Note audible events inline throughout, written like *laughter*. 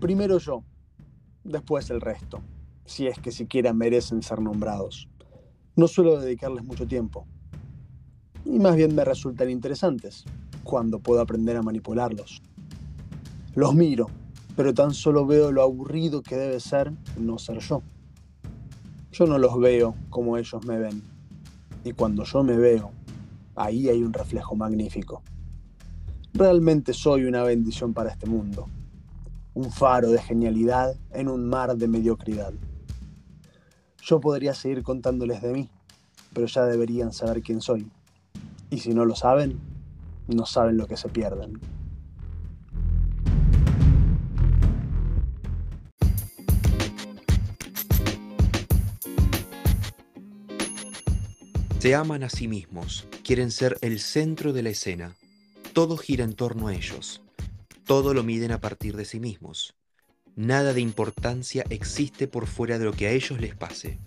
Primero yo, después el resto, si es que siquiera merecen ser nombrados. No suelo dedicarles mucho tiempo, y más bien me resultan interesantes cuando puedo aprender a manipularlos. Los miro, pero tan solo veo lo aburrido que debe ser no ser yo. Yo no los veo como ellos me ven, y cuando yo me veo, ahí hay un reflejo magnífico. Realmente soy una bendición para este mundo, un faro de genialidad en un mar de mediocridad. Yo podría seguir contándoles de mí, pero ya deberían saber quién soy. Y si no lo saben, no saben lo que se pierden. Se aman a sí mismos, quieren ser el centro de la escena. Todo gira en torno a ellos. Todo lo miden a partir de sí mismos. Nada de importancia existe por fuera de lo que a ellos les pase.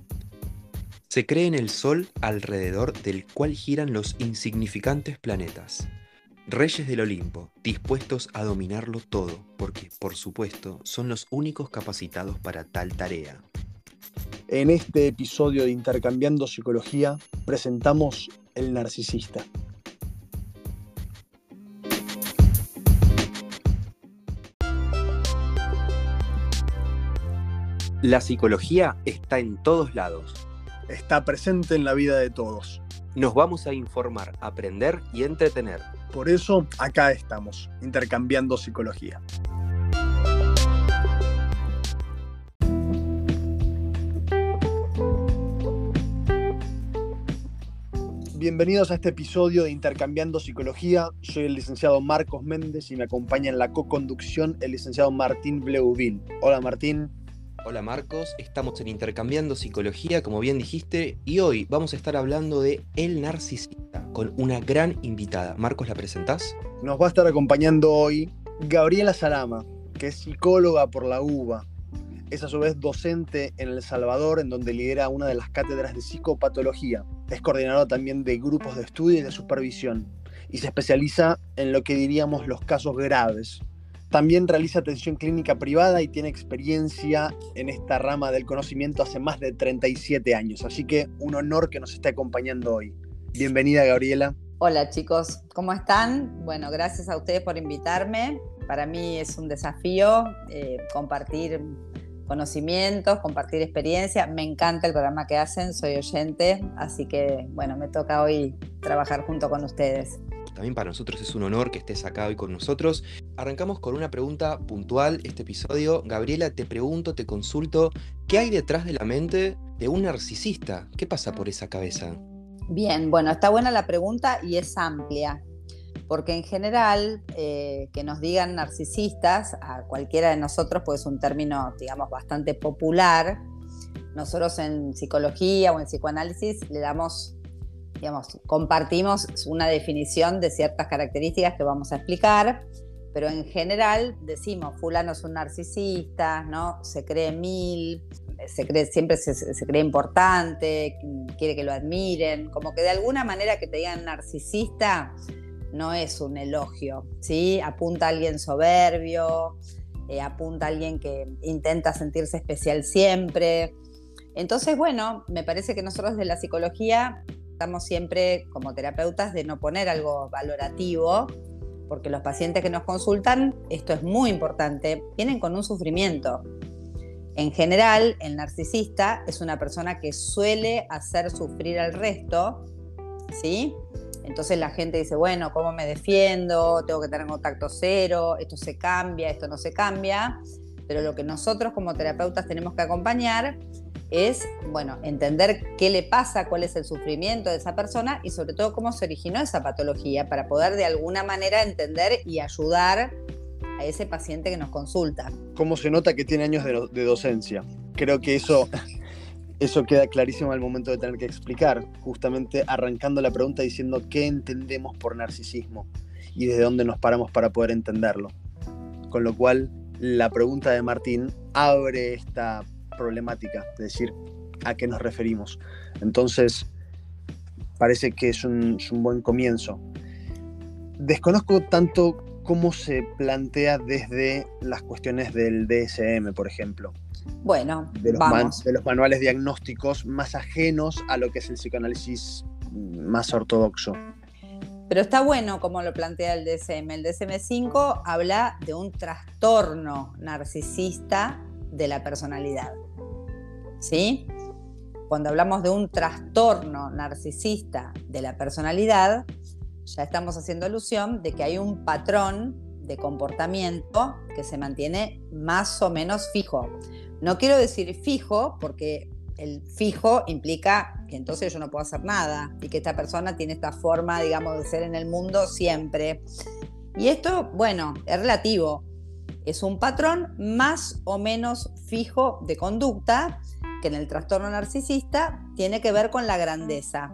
Se cree en el Sol alrededor del cual giran los insignificantes planetas. Reyes del Olimpo, dispuestos a dominarlo todo, porque, por supuesto, son los únicos capacitados para tal tarea. En este episodio de Intercambiando Psicología presentamos El Narcisista. La psicología está en todos lados está presente en la vida de todos. Nos vamos a informar, aprender y entretener. Por eso, acá estamos, intercambiando psicología. Bienvenidos a este episodio de Intercambiando Psicología. Soy el licenciado Marcos Méndez y me acompaña en la co-conducción el licenciado Martín Bleuville. Hola Martín. Hola Marcos, estamos en Intercambiando Psicología, como bien dijiste, y hoy vamos a estar hablando de El Narcisista con una gran invitada. Marcos, ¿la presentás? Nos va a estar acompañando hoy Gabriela Salama, que es psicóloga por la UBA. Es a su vez docente en El Salvador, en donde lidera una de las cátedras de psicopatología. Es coordinadora también de grupos de estudio y de supervisión. Y se especializa en lo que diríamos los casos graves, también realiza atención clínica privada y tiene experiencia en esta rama del conocimiento hace más de 37 años. Así que un honor que nos esté acompañando hoy. Bienvenida, Gabriela. Hola chicos, ¿cómo están? Bueno, gracias a ustedes por invitarme. Para mí es un desafío eh, compartir conocimientos, compartir experiencia. Me encanta el programa que hacen, soy oyente, así que bueno, me toca hoy trabajar junto con ustedes. También para nosotros es un honor que estés acá hoy con nosotros. Arrancamos con una pregunta puntual este episodio. Gabriela, te pregunto, te consulto, ¿qué hay detrás de la mente de un narcisista? ¿Qué pasa por esa cabeza? Bien, bueno, está buena la pregunta y es amplia, porque en general eh, que nos digan narcisistas a cualquiera de nosotros, pues es un término, digamos, bastante popular. Nosotros en psicología o en psicoanálisis le damos digamos, compartimos una definición de ciertas características que vamos a explicar, pero en general decimos, fulano es un narcisista, ¿no? Se cree mil, se cree, siempre se, cree importante, quiere que lo admiren, como que de alguna manera que te digan narcisista no es un elogio, ¿sí? Apunta a alguien soberbio, eh, apunta a alguien que intenta sentirse especial siempre. Entonces, bueno, me parece que nosotros de la psicología tratamos siempre como terapeutas de no poner algo valorativo, porque los pacientes que nos consultan, esto es muy importante, vienen con un sufrimiento. En general, el narcisista es una persona que suele hacer sufrir al resto, ¿sí? Entonces la gente dice, bueno, ¿cómo me defiendo? Tengo que tener contacto cero, esto se cambia, esto no se cambia. Pero lo que nosotros como terapeutas tenemos que acompañar es, bueno, entender qué le pasa, cuál es el sufrimiento de esa persona y sobre todo cómo se originó esa patología para poder de alguna manera entender y ayudar a ese paciente que nos consulta. ¿Cómo se nota que tiene años de, docencia? Creo que eso, eso queda clarísimo al momento de tener que explicar, justamente arrancando la pregunta diciendo qué entendemos por narcisismo y desde dónde nos paramos para poder entenderlo. Con lo cual, la pregunta de Martín abre esta problemática, es decir, a qué nos referimos. Entonces, parece que es un, buen comienzo. Desconozco tanto cómo se plantea desde las cuestiones del DSM, por ejemplo. Bueno, de los, vamos. de los manuales diagnósticos más ajenos a lo que es el psicoanálisis más ortodoxo. Pero está bueno como lo plantea el DSM. El DSM-5 habla de un trastorno narcisista de la personalidad. ¿Sí? Cuando hablamos de un trastorno narcisista de la personalidad, ya estamos haciendo alusión de que hay un patrón de comportamiento que se mantiene más o menos fijo. No quiero decir fijo porque el fijo implica que entonces yo no puedo hacer nada y que esta persona tiene esta forma, digamos, de ser en el mundo siempre. Y esto, bueno, es relativo. Es un patrón más o menos fijo de conducta que en el trastorno narcisista tiene que ver con la grandeza.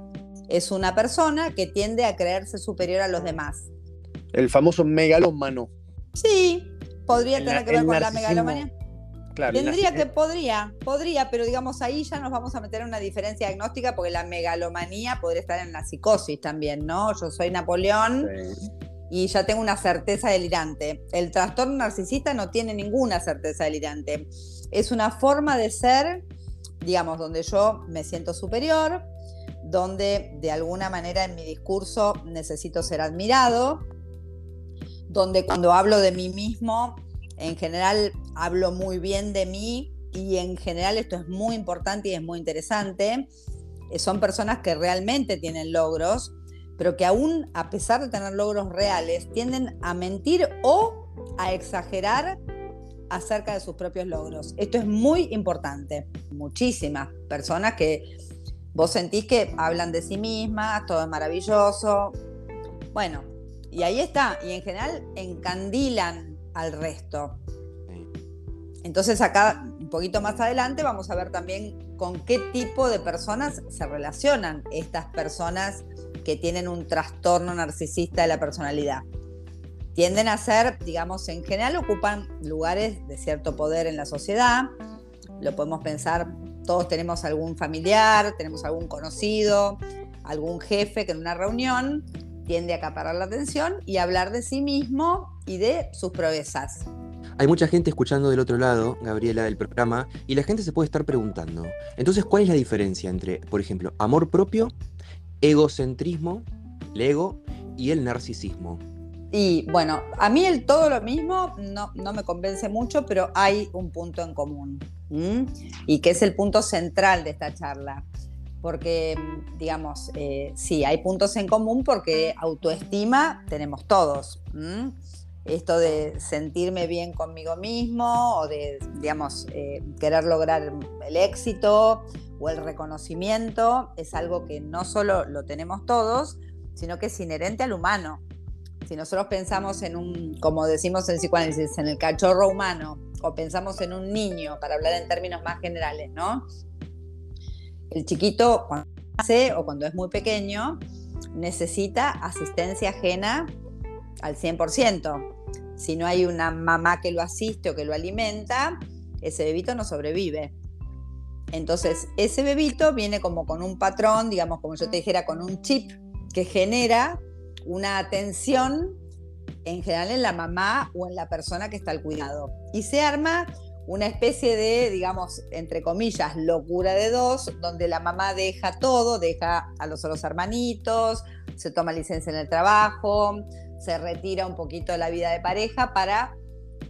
Es una persona que tiende a creerse superior a los demás. El famoso megalómano. Sí, podría tener que ver con la megalomanía. Claro, Tendría que, podría, podría, pero digamos ahí ya nos vamos a meter en una diferencia diagnóstica porque la megalomanía podría estar en la psicosis también, ¿no? Yo soy Napoleón sí. Y ya tengo una certeza delirante. El trastorno narcisista no tiene ninguna certeza delirante. Es una forma de ser, digamos, donde yo me siento superior, donde de alguna manera en mi discurso necesito ser admirado, donde cuando hablo de mí mismo en general hablo muy bien de mí y en general esto es muy importante y es muy interesante. Eh, son personas que realmente tienen logros, pero que aún a pesar de tener logros reales, tienden a mentir o a exagerar acerca de sus propios logros. Esto es muy importante. Muchísimas personas que vos sentís que hablan de sí mismas, todo es maravilloso. Bueno, y ahí está. Y en general encandilan al resto. Entonces acá, un poquito más adelante, vamos a ver también con qué tipo de personas se relacionan estas personas que tienen un trastorno narcisista de la personalidad. Tienden a ser, digamos, en general ocupan lugares de cierto poder en la sociedad. Lo podemos pensar, todos tenemos algún familiar, tenemos algún conocido, algún jefe que en una reunión tiende a acaparar la atención y hablar de sí mismo y de sus proezas. Hay mucha gente escuchando del otro lado, Gabriela, del programa, y la gente se puede estar preguntando, entonces, ¿cuál es la diferencia entre, por ejemplo, amor propio, egocentrismo, el ego y el narcisismo? Y bueno, a mí el todo lo mismo no, no me convence mucho, pero hay un punto en común, y que es el punto central de esta charla porque, digamos, eh, sí, hay puntos en común porque autoestima tenemos todos. Esto de sentirme bien conmigo mismo o de, digamos, eh, querer lograr el éxito o el reconocimiento es algo que no solo lo tenemos todos, sino que es inherente al humano. Si nosotros pensamos en un, como decimos en psicoanálisis, en el cachorro humano, o pensamos en un niño, para hablar en términos más generales, ¿no? El chiquito cuando nace o cuando es muy pequeño necesita asistencia ajena al 100%. Si no hay una mamá que lo asiste o que lo alimenta, ese bebito no sobrevive. Entonces, ese bebito viene como con un patrón, digamos, como yo te dijera, con un chip que genera una atención en general en la mamá o en la persona que está al cuidado. Y se arma una especie de, digamos, entre comillas, locura de dos, donde la mamá deja todo, deja a los otros hermanitos, se toma licencia en el trabajo, se retira un poquito de la vida de pareja para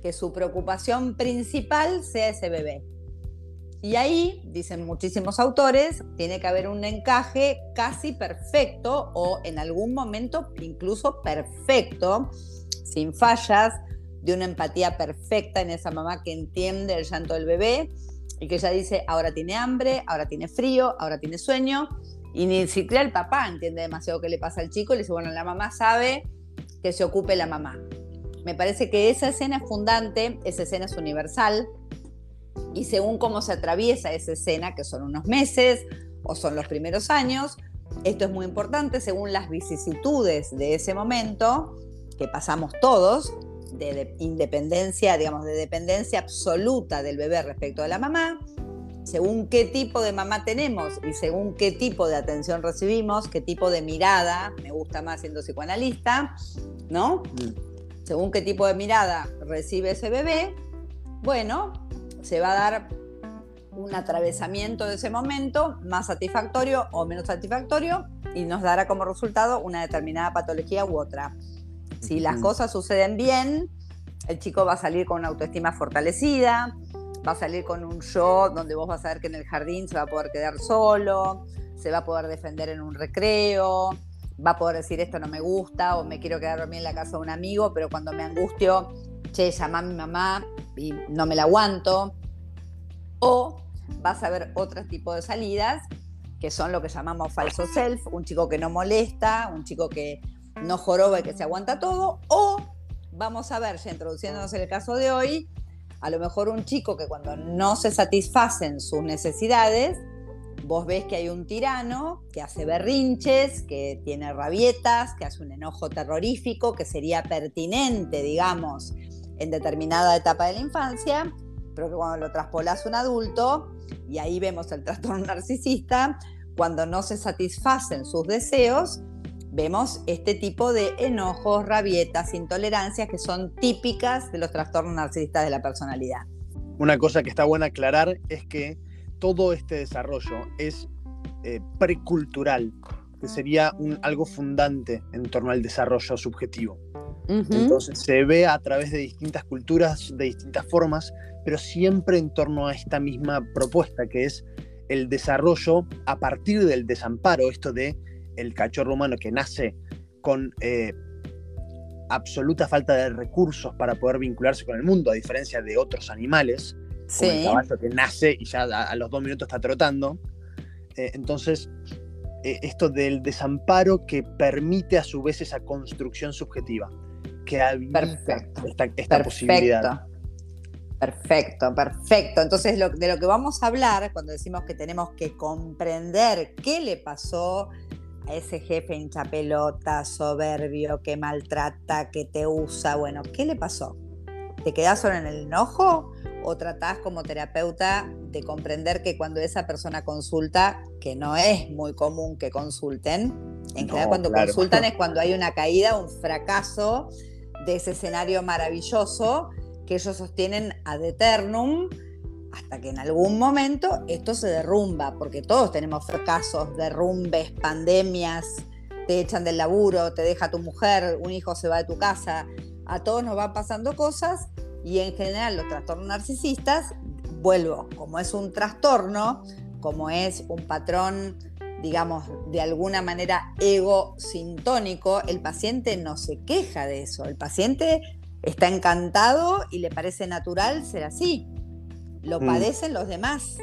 que su preocupación principal sea ese bebé. Y ahí, dicen muchísimos autores, tiene que haber un encaje casi perfecto o en algún momento incluso perfecto, sin fallas, de una empatía perfecta en esa mamá que entiende el llanto del bebé y que ya dice, ahora tiene hambre, ahora tiene frío, ahora tiene sueño, y ni siquiera el papá entiende demasiado qué le pasa al chico, le dice, bueno, la mamá sabe que se ocupe la mamá. Me parece que esa escena es fundante, esa escena es universal, y según cómo se atraviesa esa escena, que son unos meses o son los primeros años, esto es muy importante según las vicisitudes de ese momento que pasamos todos, de, de, independencia, digamos, de dependencia absoluta del bebé respecto de la mamá, según qué tipo de mamá tenemos y según qué tipo de atención recibimos, qué tipo de mirada, me gusta más siendo psicoanalista, ¿no? según qué tipo de mirada recibe ese bebé, bueno, se va a dar un atravesamiento de ese momento más satisfactorio o menos satisfactorio y nos dará como resultado una determinada patología u otra. Si las cosas suceden bien, el chico va a salir con una autoestima fortalecida, va a salir con un yo donde vos vas a ver que en el jardín se va a poder quedar solo, se va a poder defender en un recreo, va a poder decir esto no me gusta o me quiero quedar dormir en la casa de un amigo, pero cuando me angustio, che, llama a mi mamá y no me la aguanto. O vas a ver otro tipo de salidas que son lo que llamamos falso self, un chico que no molesta, un chico que no joroba y que se aguanta todo, o vamos a ver, ya introduciéndonos en el caso de hoy, a lo mejor un chico que cuando no se satisfacen sus necesidades, vos ves que hay un tirano que hace berrinches, que tiene rabietas, que hace un enojo terrorífico, que sería pertinente, digamos, en determinada etapa de la infancia, pero que cuando lo traspolas a un adulto, y ahí vemos el trastorno *laughs* narcisista, cuando no se satisfacen sus deseos, vemos este tipo de enojos, rabietas, intolerancias que son típicas de los trastornos narcisistas de la personalidad. Una cosa que está buena aclarar es que todo este desarrollo es eh, precultural, que sería algo fundante en torno al desarrollo subjetivo. Entonces se ve a través de distintas culturas, de distintas formas, pero siempre en torno a esta misma propuesta, que es el desarrollo a partir del desamparo, esto de el cachorro humano que nace con eh, absoluta falta de recursos para poder vincularse con el mundo, a diferencia de otros animales, como el caballo que nace y ya a, los dos minutos está trotando. Eh, entonces, eh, esto del desamparo que permite a su vez esa construcción subjetiva que habilita esta, posibilidad. Perfecto, perfecto. Entonces, de lo que vamos a hablar cuando decimos que tenemos que comprender qué le pasó a ese jefe hinchapelota, soberbio, que maltrata, que te usa, bueno, ¿qué le pasó? ¿Te quedás solo en el enojo o tratás como terapeuta de comprender que cuando esa persona consulta, que no es muy común que consulten, en general cuando consultan *laughs* es cuando hay una caída, un fracaso de ese escenario maravilloso que ellos sostienen ad eternum hasta que en algún momento esto se derrumba, porque todos tenemos fracasos, derrumbes, pandemias, te echan del laburo, te deja tu mujer, un hijo se va de tu casa, a todos nos van pasando cosas y en general los trastornos narcisistas, vuelvo, como es un trastorno, como es un patrón digamos, de alguna manera ego sintónico, el paciente no se queja de eso. El paciente está encantado y le parece natural ser así. Lo mm. padecen los demás.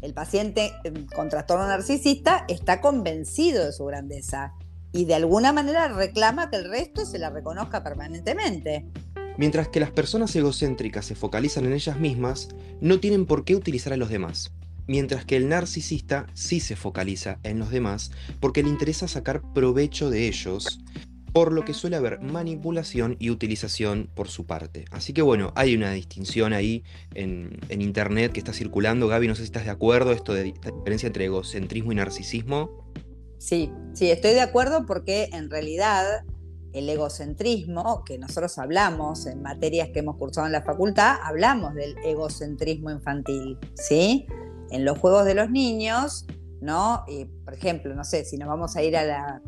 El paciente em, con trastorno narcisista está convencido de su grandeza y de alguna manera reclama que el resto se la reconozca permanentemente. Mientras que las personas egocéntricas se focalizan en ellas mismas, no tienen por qué utilizar a los demás mientras que el narcisista sí se focaliza en los demás porque le interesa sacar provecho de ellos, por lo que suele haber manipulación y utilización por su parte. Así que bueno, hay una distinción ahí en, internet que está circulando. Gaby, no sé si estás de acuerdo, esto de la diferencia entre egocentrismo y narcisismo. Sí, sí, estoy de acuerdo porque en realidad el egocentrismo, que nosotros hablamos en materias que hemos cursado en la facultad, hablamos del egocentrismo infantil, ¿sí? en los juegos de los niños, ¿no? por ejemplo, no sé, si nos vamos a ir a la,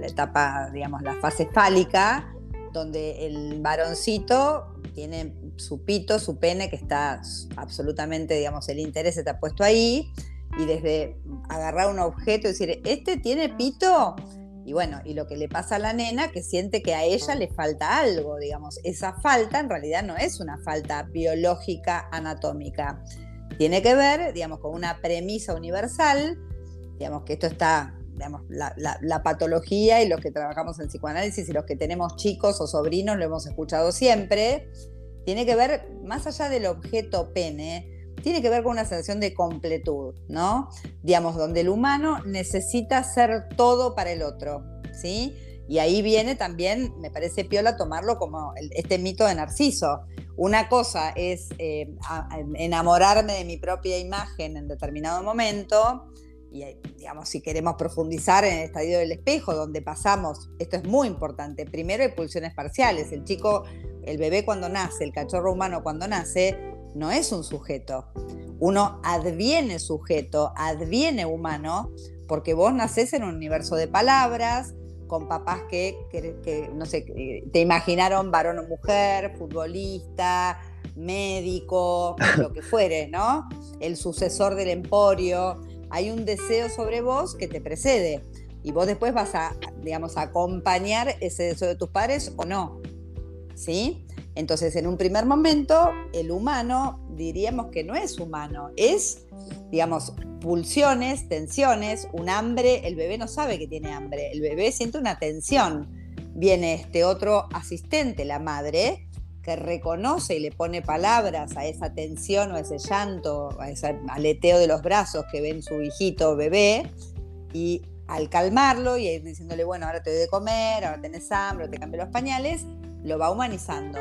la etapa, digamos, la fase fálica, donde el varoncito tiene su pito, su pene, que está absolutamente, digamos, el interés está puesto ahí, y desde agarrar un objeto y decir, este tiene pito, y bueno, y lo que le pasa a la nena, que siente que a ella le falta algo, digamos, esa falta en realidad no es una falta biológica anatómica, tiene que ver, digamos, con una premisa universal, digamos, que esto está, digamos, la, patología y los que trabajamos en psicoanálisis y los que tenemos chicos o sobrinos lo hemos escuchado siempre, tiene que ver, más allá del objeto pene, tiene que ver con una sensación de completud, ¿no? Digamos, donde el humano necesita ser todo para el otro, ¿sí? Y ahí viene también, me parece piola tomarlo como este mito de Narciso. Una cosa es eh, enamorarme de mi propia imagen en determinado momento y digamos, si queremos profundizar en el estadio del espejo, donde pasamos, esto es muy importante, primero hay pulsiones parciales, el chico, el bebé cuando nace, el cachorro humano cuando nace, no es un sujeto, uno adviene sujeto, adviene humano, porque vos nacés en un universo de palabras, con papás que, que, no sé, te imaginaron varón o mujer, futbolista, médico, lo que fuere, ¿no? El sucesor del emporio. Hay un deseo sobre vos que te precede y vos después vas a, digamos, acompañar ese deseo de tus padres o no. ¿Sí? Entonces, en un primer momento, el humano diríamos que no es humano, es, digamos, pulsiones, tensiones, un hambre, el bebé no sabe que tiene hambre, el bebé siente una tensión. Viene este otro asistente, la madre, que reconoce y le pone palabras a esa tensión o a ese llanto, a ese aleteo de los brazos que ven su hijito bebé, y al calmarlo y ir diciéndole, bueno, ahora te doy de comer, ahora tenés hambre, te cambio los pañales, lo va humanizando.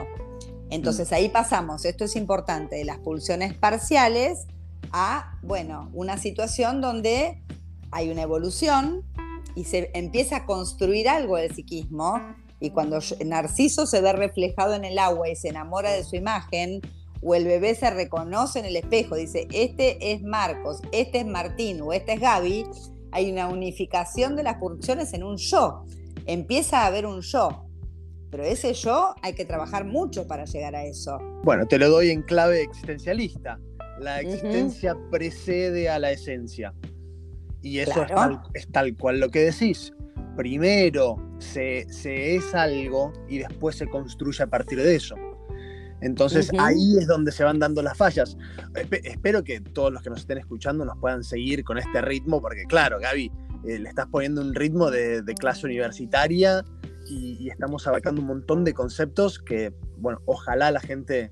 Entonces ahí pasamos, esto es importante, de las pulsiones parciales a, bueno, una situación donde hay una evolución y se empieza a construir algo del psiquismo y cuando Narciso se ve reflejado en el agua y se enamora de su imagen, o el bebé se reconoce en el espejo, dice, este es Marcos, este es Martín o este es Gaby, hay una unificación de las pulsiones en un yo. Empieza a haber un yo. Pero ese yo hay que trabajar mucho para llegar a eso. Bueno, te lo doy en clave existencialista. La existencia precede a la esencia. Y eso es, tal, cual lo que decís. Primero se, es algo y después se construye a partir de eso. Entonces ahí es donde se van dando las fallas. espero que todos los que nos estén escuchando nos puedan seguir con este ritmo, porque claro, Gaby, eh, le estás poniendo un ritmo de, clase universitaria y, estamos abarcando un montón de conceptos que, bueno, ojalá la gente,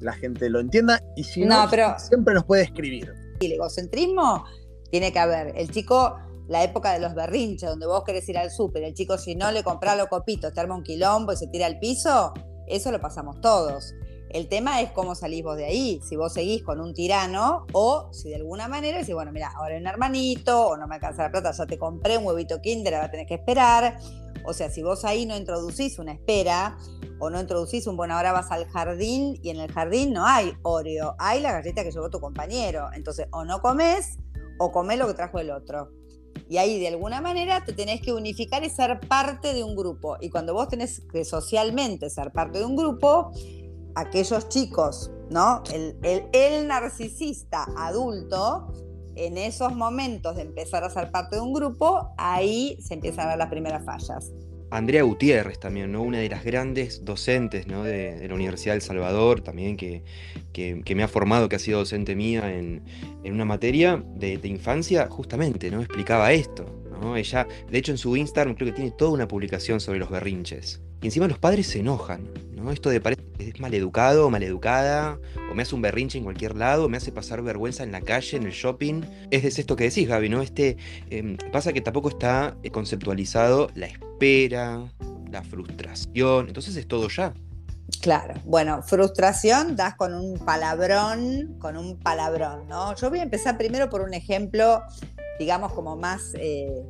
la gente lo entienda y si no, pero siempre nos puede escribir. El egocentrismo tiene que haber. El chico la época de los berrinches, donde vos querés ir al súper, el chico si no le compra los copitos, te arma un quilombo y se tira al piso, eso lo pasamos todos. El tema es cómo salís vos de ahí, si vos seguís con un tirano o si de alguna manera decís, bueno, mira, ahora hay un hermanito o no me alcanza la plata, ya te compré un huevito kinder, ahora tenés que esperar. O sea, si vos ahí no introducís una espera o no introducís un, bueno, ahora vas al jardín y en el jardín no hay Oreo, hay la galleta que llevó tu compañero. Entonces, o no comes o comés lo que trajo el otro. Y ahí de alguna manera te tenés que unificar y ser parte de un grupo. Y cuando vos tenés que socialmente ser parte de un grupo, aquellos chicos, ¿no? El, el, narcisista adulto, en esos momentos de empezar a ser parte de un grupo, ahí se empiezan a ver las primeras fallas. Andrea Gutiérrez también, ¿no? una de las grandes docentes de, la Universidad del Salvador, también que, que, me ha formado, que ha sido docente mía en, una materia de, de, infancia, justamente, ¿no? explicaba esto. ¿no? Ella, de hecho, en su Instagram creo que tiene toda una publicación sobre los berrinches. Y encima los padres se enojan, ¿no? Esto de parece es maleducado o maleducada, o me hace un berrinche en cualquier lado, me hace pasar vergüenza en la calle, en el shopping. Es, esto que decís, Gaby, ¿no? Este, em, pasa que tampoco está eh, conceptualizado la espera, la frustración, entonces es todo ya. Claro, bueno, frustración das con un palabrón, con un palabrón, ¿no? Yo voy a empezar primero por un ejemplo, digamos, como más... Eh,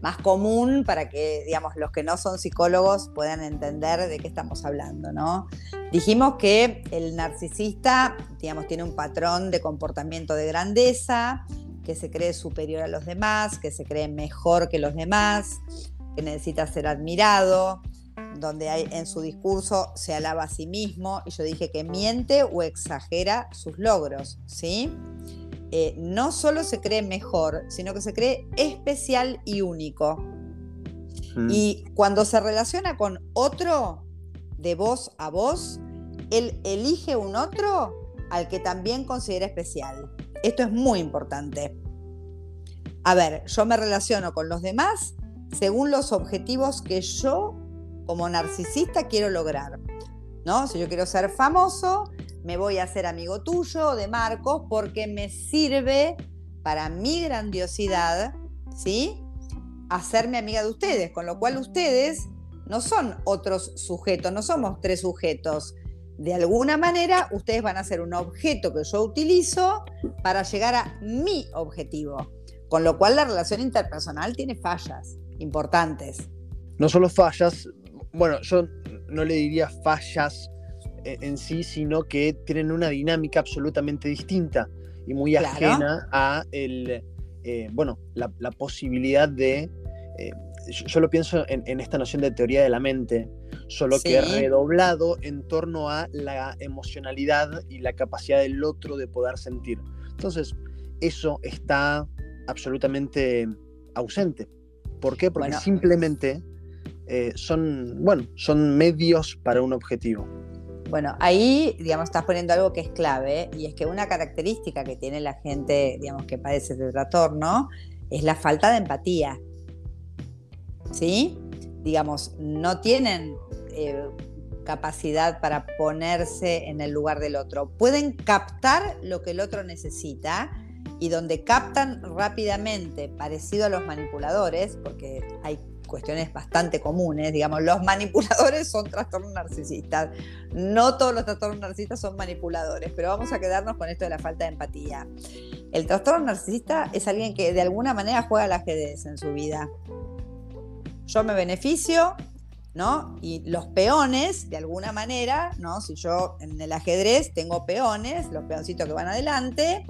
más común para que, digamos, los que no son psicólogos puedan entender de qué estamos hablando, ¿no? Dijimos que el narcisista, digamos, tiene un patrón de comportamiento de grandeza, que se cree superior a los demás, que se cree mejor que los demás, que necesita ser admirado, donde hay, en su discurso se alaba a sí mismo, y yo dije que miente o exagera sus logros, ¿sí? Eh, no solo se cree mejor, sino que se cree especial y único. Mm. Y cuando se relaciona con otro, de voz a voz, él elige un otro al que también considera especial. Esto es muy importante. A ver, yo me relaciono con los demás según los objetivos que yo como narcisista quiero lograr. ¿No? Si yo quiero ser famoso, me voy a hacer amigo tuyo de Marcos porque me sirve para mi grandiosidad, ¿sí? Hacerme amiga de ustedes, con lo cual ustedes no son otros sujetos, no somos tres sujetos. De alguna manera, ustedes van a ser un objeto que yo utilizo para llegar a mi objetivo. Con lo cual la relación interpersonal tiene fallas importantes. No solo fallas, bueno, yo no le diría fallas en sí, sino que tienen una dinámica absolutamente distinta y muy ajena a el, eh, bueno, la, posibilidad de... Eh, yo, lo pienso en, esta noción de teoría de la mente, solo que redoblado en torno a la emocionalidad y la capacidad del otro de poder sentir. Entonces, eso está absolutamente ausente. ¿Por qué? Porque simplemente eh, son, bueno, son medios para un objetivo. Bueno, ahí, digamos, estás poniendo algo que es clave y es que una característica que tiene la gente, digamos, que padece este trastorno es la falta de empatía. ¿Sí? Digamos, no tienen eh, capacidad para ponerse en el lugar del otro. Pueden captar lo que el otro necesita y donde captan rápidamente, parecido a los manipuladores, porque hay cuestiones bastante comunes, digamos, los manipuladores son trastornos narcisistas. No todos los trastornos narcisistas son manipuladores, pero vamos a quedarnos con esto de la falta de empatía. El trastorno narcisista es alguien que de alguna manera juega al ajedrez en su vida. Yo me beneficio, ¿no? Y los peones, de alguna manera, ¿no? Si yo en el ajedrez tengo peones, los peoncitos que van adelante,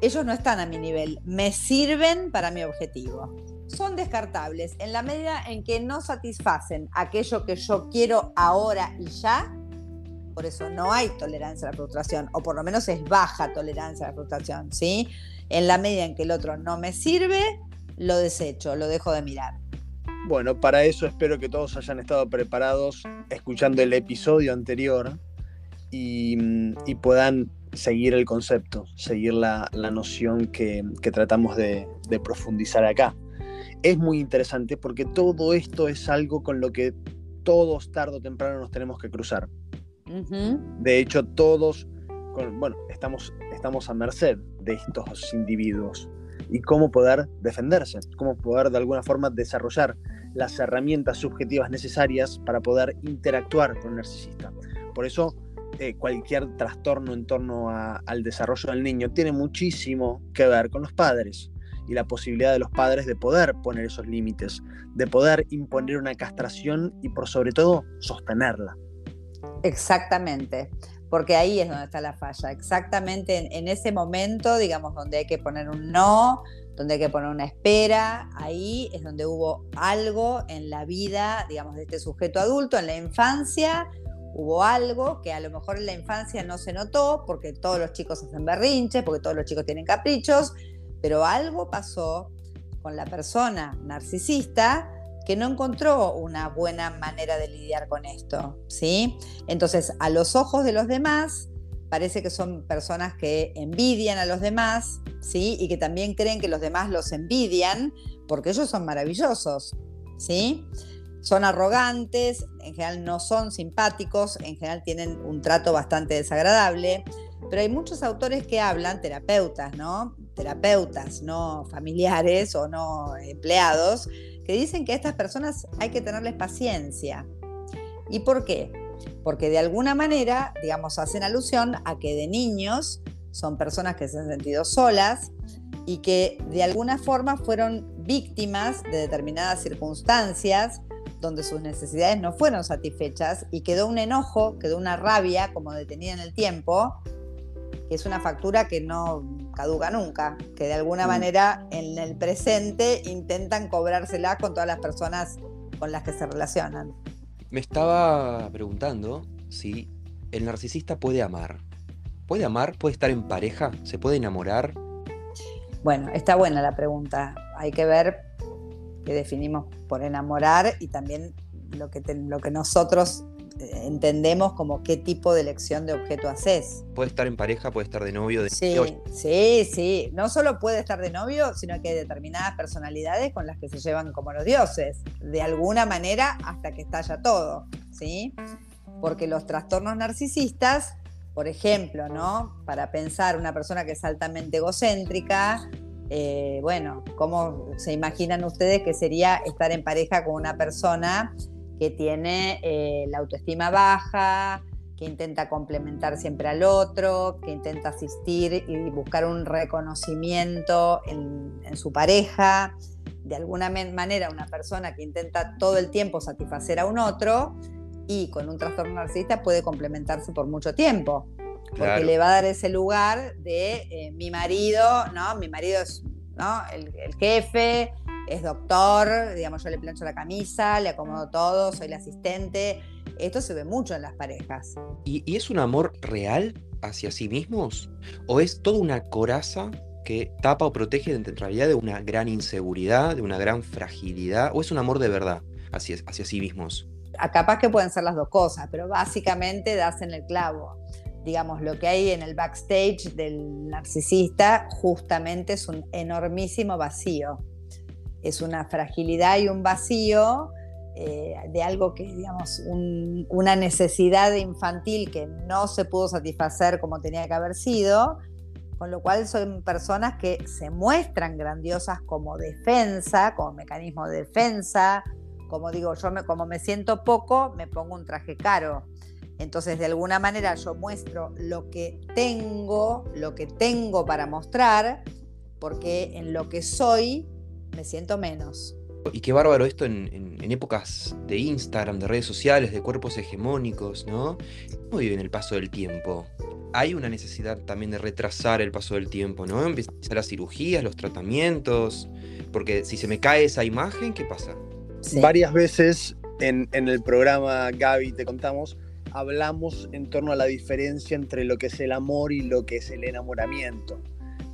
ellos no están a mi nivel, me sirven para mi objetivo son descartables en la medida en que no satisfacen aquello que yo quiero ahora y ya. Por eso no hay tolerancia a la frustración, o por lo menos es baja tolerancia a la frustración, ¿sí? En la medida en que el otro no me sirve, lo desecho, lo dejo de mirar. Bueno, para eso espero que todos hayan estado preparados escuchando el episodio anterior y, puedan seguir el concepto, seguir la, noción que, tratamos de profundizar acá es muy interesante porque todo esto es algo con lo que todos tarde o temprano nos tenemos que cruzar. De hecho, todos, bueno, estamos, estamos a merced de estos individuos y cómo poder defenderse, cómo poder de alguna forma desarrollar las herramientas subjetivas necesarias para poder interactuar con el narcisista. Por eso, eh, cualquier trastorno en torno al desarrollo del niño tiene muchísimo que ver con los padres y la posibilidad de los padres de poder poner esos límites, de poder imponer una castración y por sobre todo sostenerla. Exactamente, porque ahí es donde está la falla, exactamente en, ese momento, digamos, donde hay que poner un no, donde hay que poner una espera, ahí es donde hubo algo en la vida, digamos, de este sujeto adulto, en la infancia, hubo algo que a lo mejor en la infancia no se notó, porque todos los chicos hacen berrinches, porque todos los chicos tienen caprichos, pero algo pasó con la persona narcisista que no encontró una buena manera de lidiar con esto, ¿sí? Entonces, a los ojos de los demás, parece que son personas que envidian a los demás, ¿sí? Y que también creen que los demás los envidian porque ellos son maravillosos, ¿sí? Son arrogantes, en general no son simpáticos, en general tienen un trato bastante desagradable, pero hay muchos autores que hablan, terapeutas, ¿no? terapeutas, no familiares o no empleados, que dicen que a estas personas hay que tenerles paciencia. ¿Y por qué? Porque de alguna manera, digamos, hacen alusión a que de niños son personas que se han sentido solas y que de alguna forma fueron víctimas de determinadas circunstancias donde sus necesidades no fueron satisfechas y quedó un enojo, quedó una rabia como detenida en el tiempo, es una factura que no caduca nunca, que de alguna mm. manera en el presente intentan cobrársela con todas las personas con las que se relacionan. Me estaba preguntando si el narcisista puede amar. ¿Puede amar? ¿Puede estar en pareja? ¿Se puede enamorar? Bueno, está buena la pregunta. Hay que ver qué definimos por enamorar y también lo que, lo que nosotros entendemos como qué tipo de elección de objeto haces. Puede estar en pareja, puede estar de novio. De... Sí, sí, sí. No solo puede estar de novio, sino que hay determinadas personalidades con las que se llevan como los dioses, de alguna manera hasta que estalla todo, ¿sí? Porque los trastornos narcisistas, por ejemplo, ¿no? Para pensar una persona que es altamente egocéntrica, eh, bueno, ¿cómo se imaginan ustedes que sería estar en pareja con una persona que tiene eh, la autoestima baja, que intenta complementar siempre al otro, que intenta asistir y buscar un reconocimiento en, su pareja. De alguna manera, una persona que intenta todo el tiempo satisfacer a un otro y con un trastorno narcisista puede complementarse por mucho tiempo. Porque le va a dar ese lugar de eh, mi marido, ¿no? Mi marido es ¿no? el, el jefe, es doctor, digamos, yo le plancho la camisa, le acomodo todo, soy la asistente. Esto se ve mucho en las parejas. ¿Y, es un amor real hacia sí mismos? ¿O es toda una coraza que tapa o protege en realidad de una gran inseguridad, de una gran fragilidad? ¿O es un amor de verdad hacia, hacia sí mismos? A capaz que pueden ser las dos cosas, pero básicamente das en el clavo digamos, lo que hay en el backstage del narcisista justamente es un enormísimo vacío es una fragilidad y un vacío eh, de algo que, digamos, una necesidad infantil que no se pudo satisfacer como tenía que haber sido, con lo cual son personas que se muestran grandiosas como defensa, como mecanismo de defensa, como digo, yo me, como me siento poco, me pongo un traje caro. Entonces, de alguna manera yo muestro lo que tengo, lo que tengo para mostrar, porque en lo que soy me siento menos. Y qué bárbaro esto en, épocas de Instagram, de redes sociales, de cuerpos hegemónicos, ¿no? ¿Cómo viven el paso del tiempo? Hay una necesidad también de retrasar el paso del tiempo, ¿no? Empiezan las cirugías, los tratamientos, porque si se me cae esa imagen, ¿qué pasa? Varias veces en, en el programa, Gaby, te contamos, hablamos en torno a la diferencia entre lo que es el amor y lo que es el enamoramiento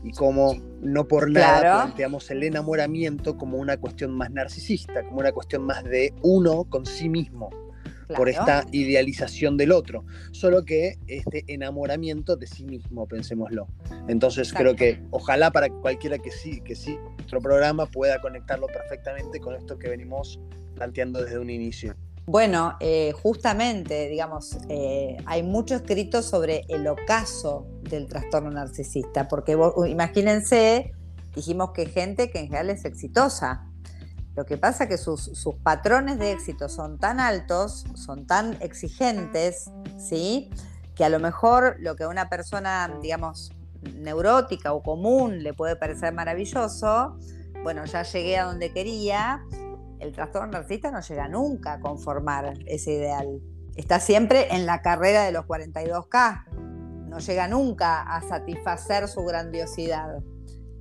y como no por nada planteamos el enamoramiento como una cuestión más narcisista, como una cuestión más de uno con sí mismo, por esta idealización del otro, solo que este enamoramiento de sí mismo, pensémoslo. Entonces creo que ojalá para cualquiera que sí, que sí, nuestro programa pueda conectarlo perfectamente con esto que venimos planteando desde un inicio. Bueno, eh, justamente, digamos, eh, hay mucho escrito sobre el ocaso del trastorno narcisista, porque imagínense, dijimos que gente que en general es exitosa. Lo que pasa es que sus, sus, patrones de éxito son tan altos, son tan exigentes, ¿sí? Que a lo mejor lo que a una persona, digamos, neurótica o común le puede parecer maravilloso, bueno, ya llegué a donde quería, el trastorno narcisista no llega nunca a conformar ese ideal. Está siempre en la carrera de los 42K. No llega nunca a satisfacer su grandiosidad.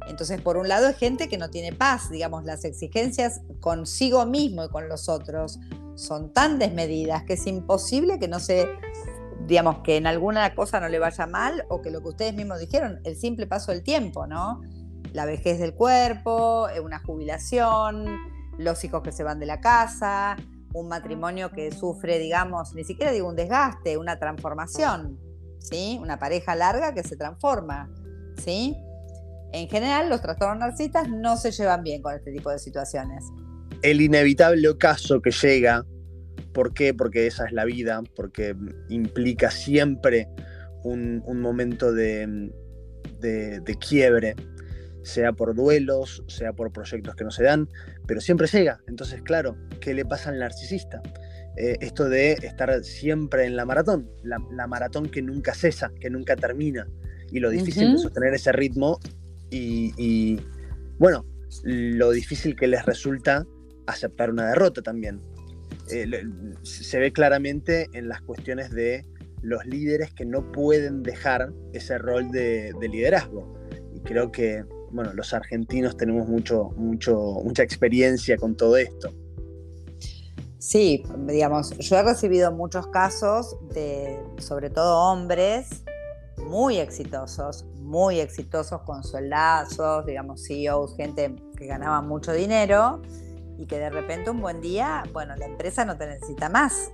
Entonces, por un lado, es gente que no tiene paz, digamos, las exigencias consigo mismo y con los otros son tan desmedidas que es imposible que no se, digamos, que en alguna cosa no le vaya mal o que lo que ustedes mismos dijeron, el simple paso del tiempo, ¿no? La vejez del cuerpo, eh, una jubilación, los hijos que se van de la casa, un matrimonio que sufre, digamos, ni siquiera digo un desgaste, una transformación, ¿sí? Una pareja larga que se transforma, ¿sí? En general, los trastornos narcisistas no se llevan bien con este tipo de situaciones. El inevitable ocaso que llega, ¿por qué? Porque esa es la vida, porque implica siempre un, momento de quiebre, sea por duelos, sea por proyectos que no se dan, pero siempre llega. Entonces, claro, ¿qué le pasa al narcisista? Eh, esto de estar siempre en la maratón, la, maratón que nunca cesa, que nunca termina, y lo difícil de sostener ese ritmo y, bueno, lo difícil que les resulta aceptar una derrota también. Eh, se ve claramente en las cuestiones de los líderes que no pueden dejar ese rol de, de liderazgo. Y creo que bueno, los argentinos tenemos mucho, mucho, mucha experiencia con todo esto. Sí, digamos, yo he recibido muchos casos de, sobre todo hombres, muy exitosos, muy exitosos con soldazos, digamos, CEOs, gente que ganaba mucho dinero y que de repente un buen día, bueno, la empresa no te necesita más.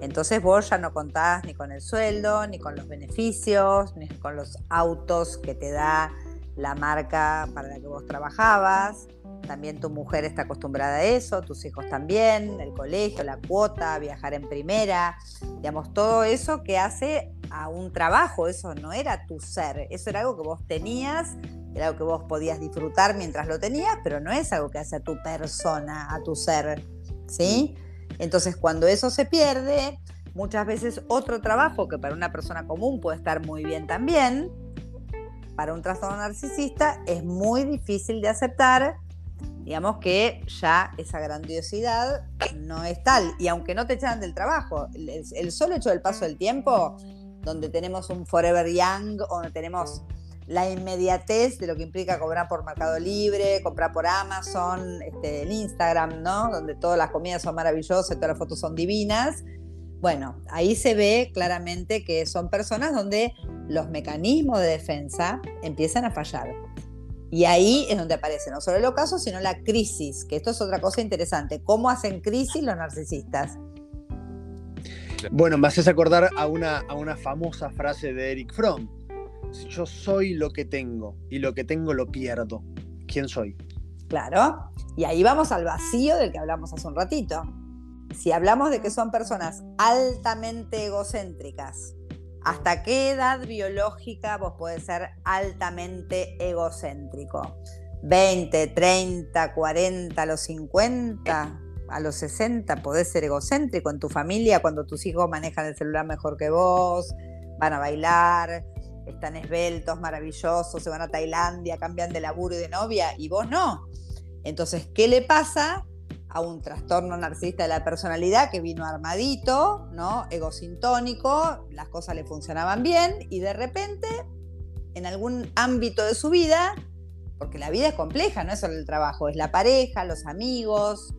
Entonces vos ya no contás ni con el sueldo, ni con los beneficios, ni con los autos que te da la marca para la que vos trabajabas, también tu mujer está acostumbrada a eso, tus hijos también, el colegio, la cuota, viajar en primera, digamos, todo eso que hace a un trabajo, eso no era tu ser, eso era algo que vos tenías, era algo que vos podías disfrutar mientras lo tenías, pero no es algo que hace a tu persona, a tu ser, ¿sí? Entonces, cuando eso se pierde, muchas veces otro trabajo que para una persona común puede estar muy bien también, para un trastorno narcisista es muy difícil de aceptar, digamos que ya esa grandiosidad no es tal. Y aunque no te echan del trabajo, el, solo hecho del paso del tiempo, donde tenemos un Forever Young, o tenemos la inmediatez de lo que implica cobrar por Mercado Libre, comprar por Amazon, este, el Instagram, ¿no? Donde todas las comidas son maravillosas, todas las fotos son divinas. Bueno, ahí se ve claramente que son personas donde los mecanismos de defensa empiezan a fallar. Y ahí es donde aparece no solo el ocaso, sino la crisis, que esto es otra cosa interesante. ¿Cómo hacen crisis los narcisistas? Bueno, me haces acordar a una, a una famosa frase de Eric Fromm. Yo soy lo que tengo y lo que tengo lo pierdo. ¿Quién soy? Claro. Y ahí vamos al vacío del que hablamos hace un ratito. Si hablamos de que son personas altamente egocéntricas, ¿hasta qué edad biológica vos podés ser altamente egocéntrico? ¿20, 30, 40, a los 50? a los 60 podés ser egocéntrico en tu familia cuando tus hijos manejan el celular mejor que vos, van a bailar, están esbeltos, maravillosos, se van a Tailandia, cambian de laburo y de novia y vos no. Entonces, ¿qué le pasa a un trastorno narcisista de la personalidad que vino armadito, ¿no? Egosintónico, las cosas le funcionaban bien y de repente, en algún ámbito de su vida, porque la vida es compleja, no es solo el trabajo, es la pareja, los amigos.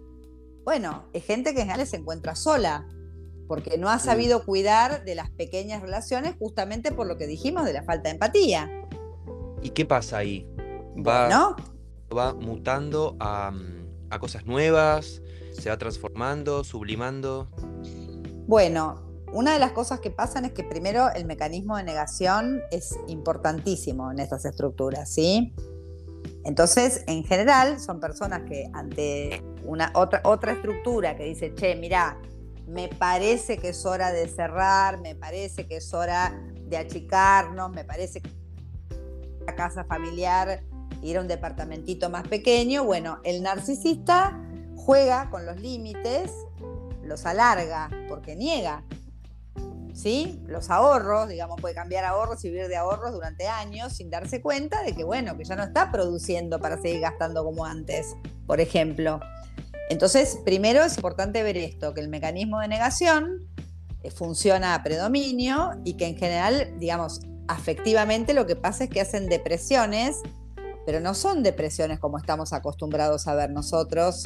Bueno, es gente que en general se encuentra sola, porque no ha sabido cuidar de las pequeñas relaciones justamente por lo que dijimos de la falta de empatía. ¿Y qué pasa ahí? Va, va mutando a, a cosas nuevas, se va transformando, sublimando. Bueno, una de las cosas que pasan es que primero el mecanismo de negación es importantísimo en estas estructuras, ¿sí? Entonces, en general, son personas que ante una otra, otra estructura que dice, che, mira, me parece que es hora de cerrar, me parece que es hora de achicarnos, me parece que la casa familiar ir a un departamentito más pequeño. Bueno, el narcisista juega con los límites, los alarga porque niega. ¿Sí? Los ahorros, digamos, puede cambiar ahorros y vivir de ahorros durante años sin darse cuenta de que, bueno, que ya no está produciendo para seguir gastando como antes, por ejemplo. Entonces, primero es importante ver esto, que el mecanismo de negación eh, funciona a predominio y que en general, digamos, afectivamente lo que pasa es que hacen depresiones, pero no son depresiones como estamos acostumbrados a ver nosotros,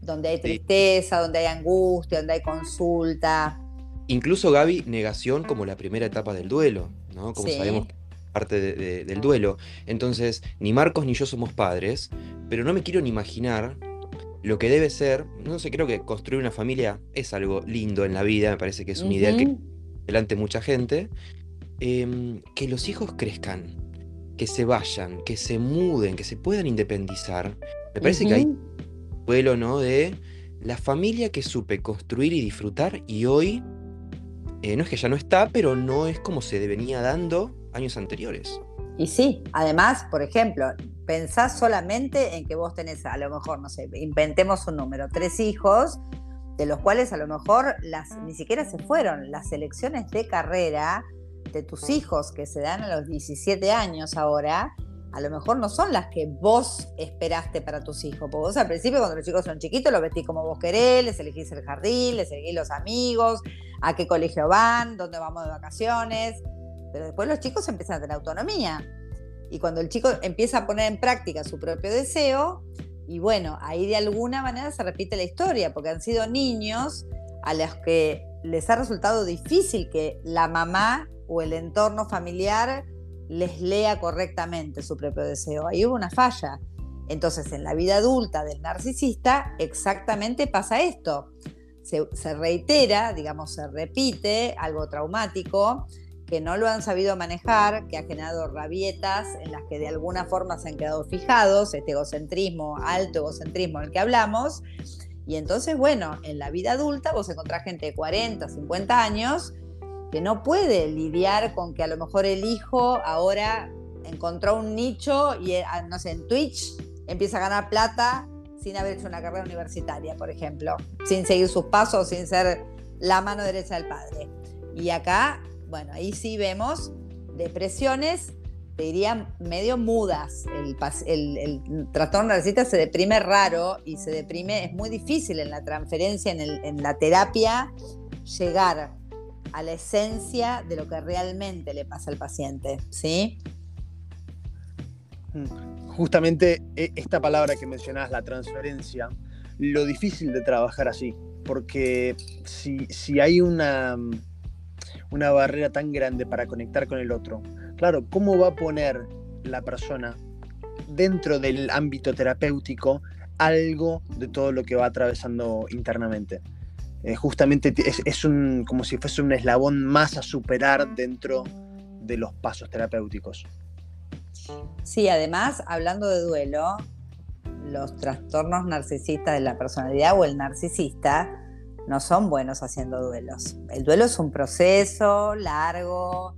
donde hay tristeza, donde hay angustia, donde hay consulta. Incluso Gaby, negación como la primera etapa del duelo, ¿no? Como sabemos parte del duelo. Entonces, ni Marcos ni yo somos padres, pero no me quiero ni imaginar lo que debe ser, no sé, creo que construir una familia es algo lindo en la vida, me parece que es un ideal que delante mucha gente, em, que los hijos crezcan, que se vayan, que se muden, que se puedan independizar. Me parece que hay vuelo, ¿no? De la familia que supe construir y disfrutar y hoy, eh, no es que ya no está, pero no es como se venía dando años anteriores. Y sí, además, por ejemplo, pensás solamente en que vos tenés a lo mejor, no sé, inventemos un número, tres hijos, de los cuales a lo mejor las ni siquiera se fueron. Las elecciones de carrera de tus hijos que se dan a los 17 años ahora, a lo mejor no son las que vos esperaste para tus hijos. Porque vos al principio, cuando los chicos son chiquitos, los vestís como vos querés, les elegís el jardín, les elegís los amigos, a qué colegio van, dónde vamos de vacaciones pero después los chicos empiezan a tener autonomía. Y cuando el chico empieza a poner en práctica su propio deseo, y bueno, ahí de alguna manera se repite la historia, porque han sido niños a los que les ha resultado difícil que la mamá o el entorno familiar les lea correctamente su propio deseo. Ahí hubo una falla. Entonces, en la vida adulta del narcisista, exactamente pasa esto. Se, se reitera, digamos, se repite algo traumático que no lo han sabido manejar, que ha generado rabietas en las que de alguna forma se han quedado fijados, este egocentrismo, alto egocentrismo del que hablamos. Y entonces, bueno, en la vida adulta vos encontrás gente de 40, 50 años que no puede lidiar con que a lo mejor el hijo ahora encontró un nicho y, eh, no sé, en Twitch empieza a ganar plata sin haber hecho una carrera universitaria, por ejemplo, sin seguir sus pasos, sin ser la mano derecha del padre. Y acá, bueno, ahí sí vemos depresiones, te diría, medio mudas. El, trastorno narcisista se deprime raro y se deprime, es muy difícil en la transferencia, en, en la terapia, llegar a la esencia de lo que realmente le pasa al paciente, ¿sí? Mm. Justamente e, esta palabra que mencionás, la transferencia, lo difícil de trabajar así, porque si, si hay una, una barrera tan grande para conectar con el otro, claro, ¿cómo va a poner la persona dentro del ámbito terapéutico algo de todo lo que va atravesando internamente? Eh, justamente es, un, como si fuese un eslabón más a superar dentro de los pasos terapéuticos. Sí, además, hablando de duelo, los trastornos narcisistas de la personalidad o el narcisista no son buenos haciendo duelos. El duelo es un proceso largo,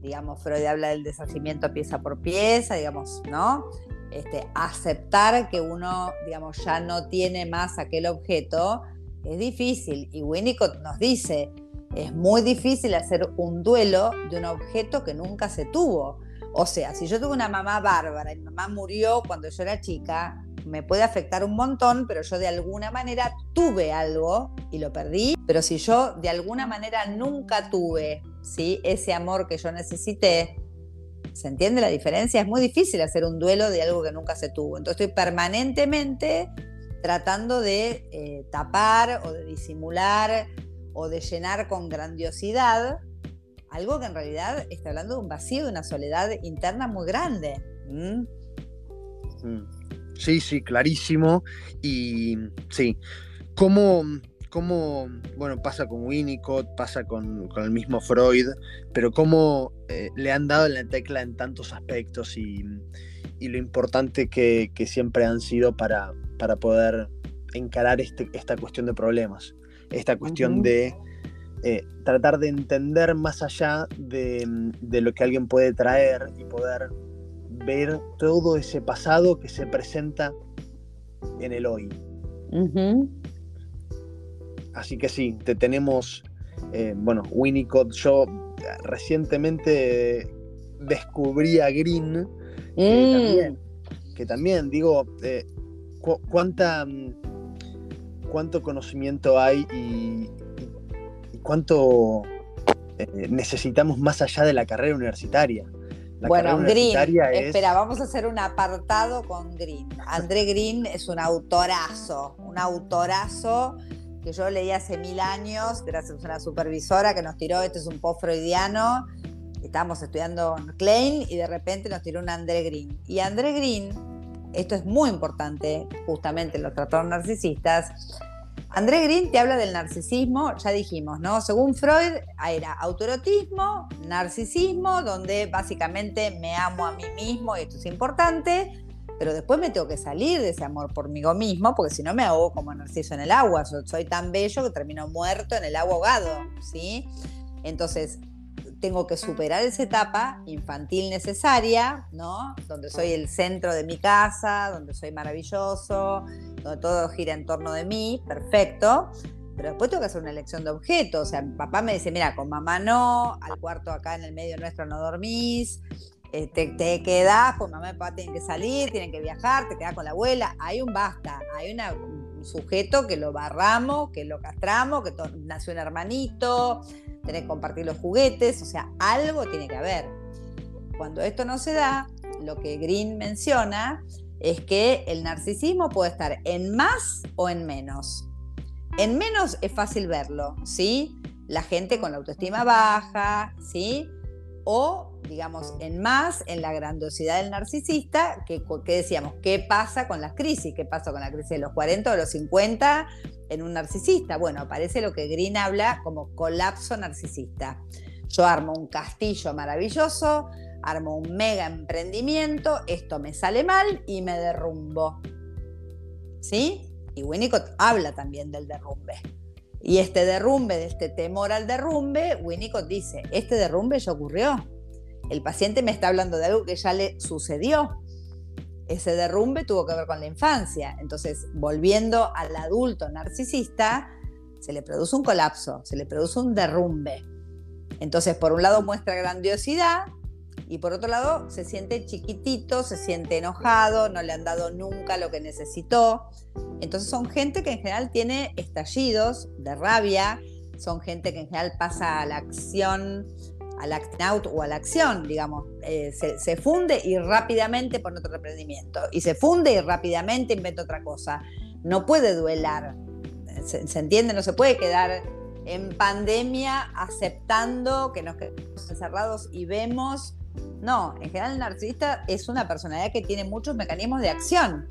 digamos, Freud habla del deshacimiento pieza por pieza, digamos, ¿no? Este, aceptar que uno, digamos, ya no tiene más aquel objeto es difícil. Y Winnicott nos dice, es muy difícil hacer un duelo de un objeto que nunca se tuvo. O sea, si yo tuve una mamá bárbara y mi mamá murió cuando yo era chica, me puede afectar un montón, pero yo de alguna manera tuve algo y lo perdí. Pero si yo de alguna manera nunca tuve ¿sí? ese amor que yo necesité, ¿se entiende la diferencia? Es muy difícil hacer un duelo de algo que nunca se tuvo. Entonces estoy permanentemente tratando de eh, tapar o de disimular o de llenar con grandiosidad algo que en realidad está hablando de un vacío, de una soledad interna muy grande. Mm. Sí, sí, clarísimo. Y sí, ¿cómo, cómo bueno, pasa con Winnicott, pasa con, el mismo Freud, pero cómo eh, le han dado la tecla en tantos aspectos y, lo importante que, siempre han sido para, para poder encarar este, esta cuestión de problemas, esta cuestión de eh, tratar de entender más allá de, lo que alguien puede traer y poder ver todo ese pasado que se presenta en el hoy. Así que sí, te tenemos, eh, bueno, Winnicott, yo recientemente descubrí a Green, que, mm. también, digo, eh, cuánta, cuánto conocimiento hay y, cuánto eh, necesitamos más allá de la carrera universitaria. bueno, Green, espera, vamos a hacer un apartado con Green. André Green es un autorazo, un autorazo que yo leí hace mil años, gracias a una supervisora que nos tiró, este es un post freudiano, estábamos estudiando Klein y de repente nos tiró un André Green. Y André Green, esto es muy importante justamente en los trastornos narcisistas, André Green te habla del narcisismo, ya dijimos, ¿no? Según Freud, era autoerotismo, narcisismo, donde básicamente me amo a mí mismo y esto es importante, pero después me tengo que salir de ese amor por mí mismo, porque si no me ahogo como narciso en el agua. Soy tan bello que termino muerto en el agua ahogado, ¿sí? Entonces, tengo que superar esa etapa infantil necesaria, ¿no? Donde soy el centro de mi casa, donde soy maravilloso, donde todo gira en torno de mí, perfecto. Pero después tengo que hacer una elección de objetos. O sea, papá me dice, mira, con mamá no, al cuarto acá en el medio nuestro no dormís, eh, te, te, quedás, pues mamá y papá tienen que salir, tienen que viajar, te quedás con la abuela. Hay un basta, hay sujeto que lo barramos, que lo castramos, que nació un hermanito, tenés que compartir los juguetes, o sea, algo tiene que haber. Cuando esto no se da, lo que Green menciona es que el narcisismo puede estar en más o en menos. En menos es fácil verlo, ¿sí? La gente con la autoestima baja, ¿sí? O, digamos, en más, en la grandiosidad del narcisista, que, decíamos, ¿qué pasa con las crisis? ¿Qué pasa con la crisis de los 40 o los 50 en un narcisista? Bueno, aparece lo que Green habla como colapso narcisista. Yo armo un castillo maravilloso, armo un mega emprendimiento, esto me sale mal y me derrumbo. ¿Sí? Y Winnicott habla también del derrumbe. Y este derrumbe, de este temor al derrumbe, Winnicott dice, este derrumbe ya ocurrió. El paciente me está hablando de algo que ya le sucedió. Ese derrumbe tuvo que ver con la infancia. Entonces, volviendo al adulto narcisista, se le produce un colapso, se le produce un derrumbe. Entonces, por un lado muestra grandiosidad y por otro lado se siente chiquitito, se siente enojado, no le han dado nunca lo que necesitó. Entonces son gente que en general tiene estallidos de rabia, son gente que en general pasa a la acción, al acting out o a la acción, digamos, eh, se, funde y rápidamente pone otro emprendimiento, y se funde y rápidamente inventa otra cosa. No puede duelar, ¿se, se entiende? No se puede quedar en pandemia aceptando que nos quedamos encerrados y vemos. No, en general el narcisista es una personalidad que tiene muchos mecanismos de acción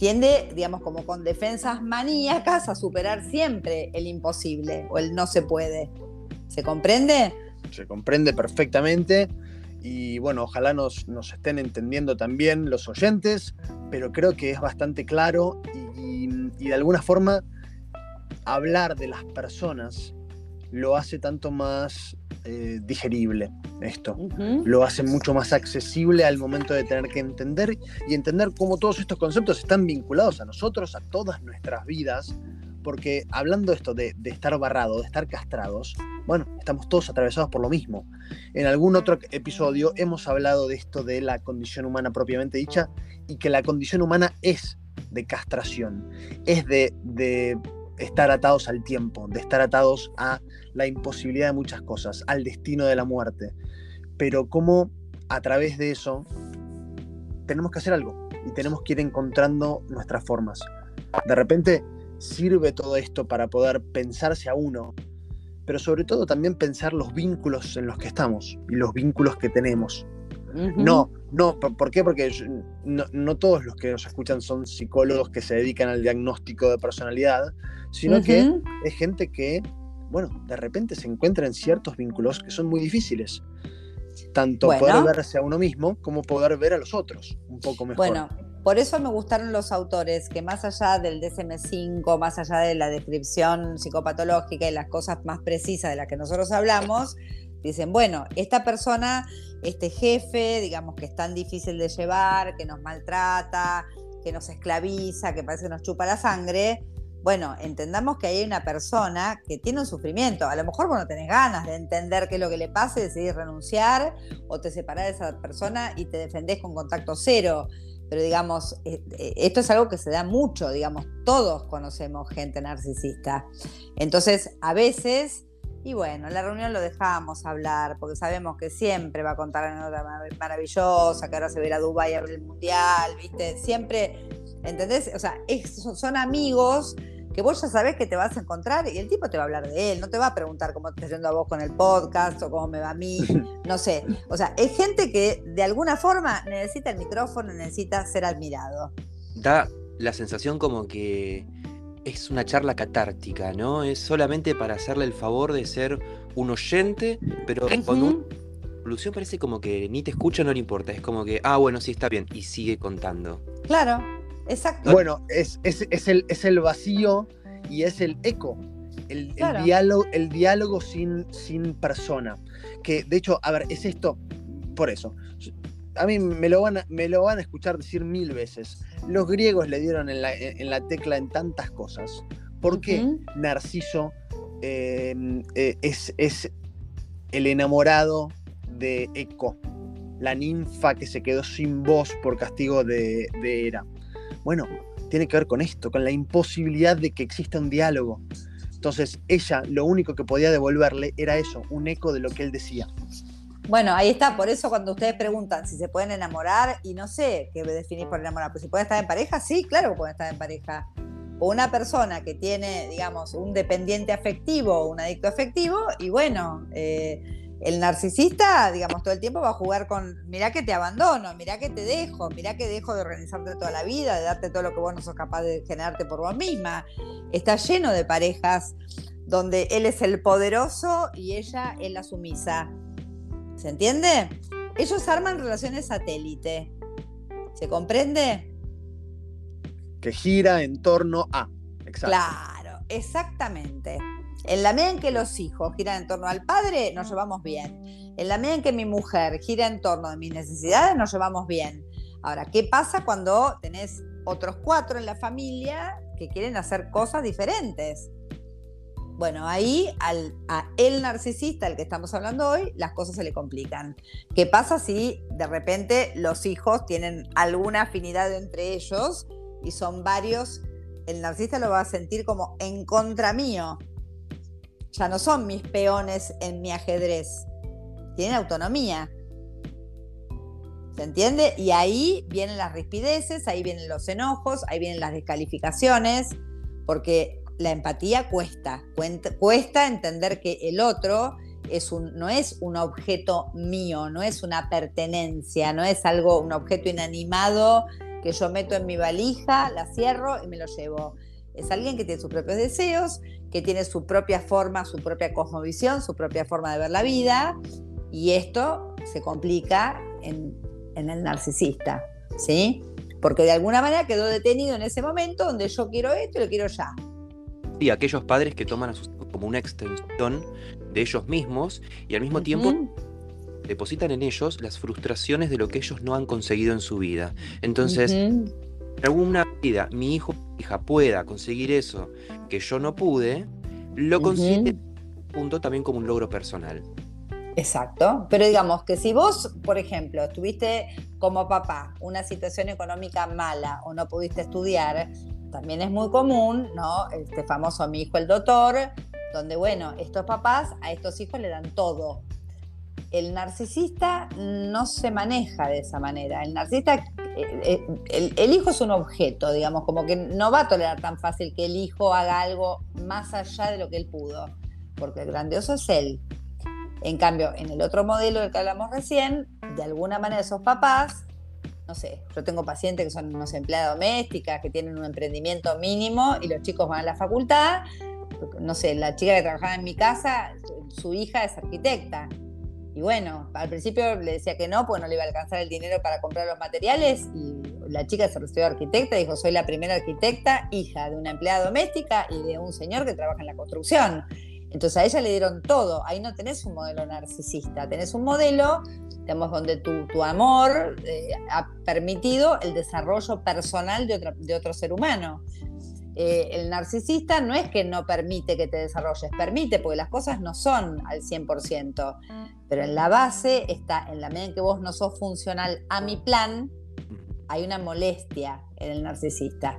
tiende, digamos, como con defensas maníacas a superar siempre el imposible o el no se puede. ¿Se comprende? Se comprende perfectamente y bueno, ojalá nos, estén entendiendo también los oyentes, pero creo que es bastante claro y de alguna forma hablar de las personas lo hace tanto más eh, digerible esto. Lo hace mucho más accesible al momento de tener que entender y entender cómo todos estos conceptos están vinculados a nosotros, a todas nuestras vidas, porque hablando esto de, estar barrado, de estar castrados, bueno, estamos todos atravesados por lo mismo. En algún otro episodio hemos hablado de esto de la condición humana propiamente dicha y que la condición humana es de castración, es de, de estar atados al tiempo, de estar atados a la imposibilidad de muchas cosas, al destino de la muerte. Pero cómo a través de eso tenemos que hacer algo y tenemos que ir encontrando nuestras formas. De repente sirve todo esto para poder pensarse a uno, pero sobre todo también pensar los vínculos en los que estamos y los vínculos que tenemos. No, no, ¿por qué? Porque no, todos los que nos escuchan son psicólogos que se dedican al diagnóstico de personalidad, sino que es gente que, bueno, de repente se encuentra en ciertos vínculos que son muy difíciles. Tanto poder verse a uno mismo como poder ver a los otros un poco mejor. Bueno, por eso me gustaron los autores que más allá del DSM5, más allá de la descripción psicopatológica y las cosas más precisas de las que nosotros hablamos, Dicen, bueno, esta persona, este jefe, digamos que es tan difícil de llevar, que nos maltrata, que nos esclaviza, que parece que nos chupa la sangre. Bueno, entendamos que hay una persona que tiene un sufrimiento. A lo mejor vos no tenés ganas de entender qué es lo que le pasa y decidís renunciar o te separás de esa persona y te defendés con contacto cero. Pero digamos, eh, eh, esto es algo que se da mucho, digamos, todos conocemos gente narcisista. Entonces, a veces y bueno, en la reunión lo dejábamos hablar, porque sabemos que siempre va a contar anécdota maravillosa, que ahora se verá Dubái a ver el mundial, ¿viste? Siempre, ¿entendés? O sea, son amigos que vos ya sabés que te vas a encontrar y el tipo te va a hablar de él, no te va a preguntar cómo te está yendo a vos con el podcast o cómo me va a mí, *laughs* no sé. O sea, es gente que de alguna forma necesita el micrófono, necesita ser admirado. Da la sensación como que es una charla catártica, ¿no? Es solamente para hacerle el favor de ser un oyente, pero con una solución parece como que ni te escucha, no le importa. Es como que, ah, bueno, sí está bien, y sigue contando. Claro, exacto. Bueno, es, el, es el vacío y es el eco. El, diálogo, el diálogo sin, sin persona. Que de hecho, a ver, es esto, por eso. A mí me lo van me lo van a escuchar decir mil veces los griegos le dieron en la, tecla en tantas cosas. ¿Por qué Narciso em, eh, es, el enamorado de Eco, la ninfa que se quedó sin voz por castigo de, de Hera? Bueno, tiene que ver con esto, con la imposibilidad de que exista un diálogo. Entonces, ella lo único que podía devolverle era eso, un eco de lo que él decía. Bueno, ahí está, por eso cuando ustedes preguntan si se pueden enamorar, y no sé qué definir por enamorar, pues si pueden estar en pareja, sí, claro que pueden estar en pareja. O una persona que tiene, digamos, un dependiente afectivo o un adicto afectivo, y bueno, eh, el narcisista, digamos, todo el tiempo va a jugar con, mirá que te abandono, mirá que te dejo, mirá que dejo de organizarte toda la vida, de darte todo lo que vos no sos capaz de generarte por vos misma. Está lleno de parejas donde él es el poderoso y ella es la sumisa. ¿Se entiende? Ellos arman relaciones satélite. ¿Se comprende? Que gira en torno a. Exacto. Claro, exactamente. En la medida en que los hijos giran en torno al padre, nos llevamos bien. En la medida en que mi mujer gira en torno a mis necesidades, nos llevamos bien. Ahora, ¿qué pasa cuando tenés otros cuatro en la familia que quieren hacer cosas diferentes? Bueno, ahí al, a el narcisista, al que estamos hablando hoy, las cosas se le complican. ¿Qué pasa si de repente los hijos tienen alguna afinidad entre ellos y son varios? El narcisista lo va a sentir como en contra mío. Ya no son mis peones en mi ajedrez. Tienen autonomía. ¿Se entiende? Y ahí vienen las rispideces, ahí vienen los enojos, ahí vienen las descalificaciones, porque la empatía cuesta, cuesta entender que el otro no es un objeto mío, no es una pertenencia, no es algo, un objeto inanimado que yo meto en mi valija, la cierro y me lo llevo. Es alguien que tiene sus propios deseos, que tiene su propia forma, su propia cosmovisión, su propia forma de ver la vida, y esto se complica en en el narcisista, ¿sí? Porque de alguna manera quedó detenido en ese momento donde yo quiero esto y lo quiero ya. Y aquellos padres que toman a sus hijos como una extensión de ellos mismos y al mismo tiempo depositan en ellos las frustraciones de lo que ellos no han conseguido en su vida. Entonces, en alguna medida mi hijo o hija pueda conseguir eso que yo no pude, lo consigue punto también como un logro personal. Exacto, pero digamos que si vos, por ejemplo, tuviste como papá una situación económica mala o no pudiste estudiar, también es muy común, ¿no? Este famoso mi hijo el doctor, donde, bueno, estos papás a estos hijos le dan todo. El narcisista no se maneja de esa manera. El narcisista, eh, eh, el hijo es un objeto, digamos, como que no va a tolerar tan fácil que el hijo haga algo más allá de lo que él pudo, porque el grandioso es él. En cambio, en el otro modelo del que hablamos recién, de alguna manera esos papás, no sé, yo tengo pacientes que son unos empleadas domésticas, que tienen un emprendimiento mínimo y los chicos van a la facultad, no sé, la chica que trabajaba en mi casa, su hija es arquitecta. Y bueno, al principio le decía que no, porque no le iba a alcanzar el dinero para comprar los materiales. Y la chica se recibió arquitecta, dijo, soy la primera arquitecta, hija de una empleada doméstica y de un señor que trabaja en la construcción. Entonces a ella le dieron todo. Ahí no tenés un modelo narcisista, tenés un modelo, digamos, donde tu, tu amor eh, ha permitido el desarrollo personal de, de otro ser humano. Eh, el narcisista no es que no permite que te desarrolles, permite, porque las cosas no son al 100%, pero en la base está, en la medida en que vos no sos funcional a mi plan, hay una molestia en el narcisista.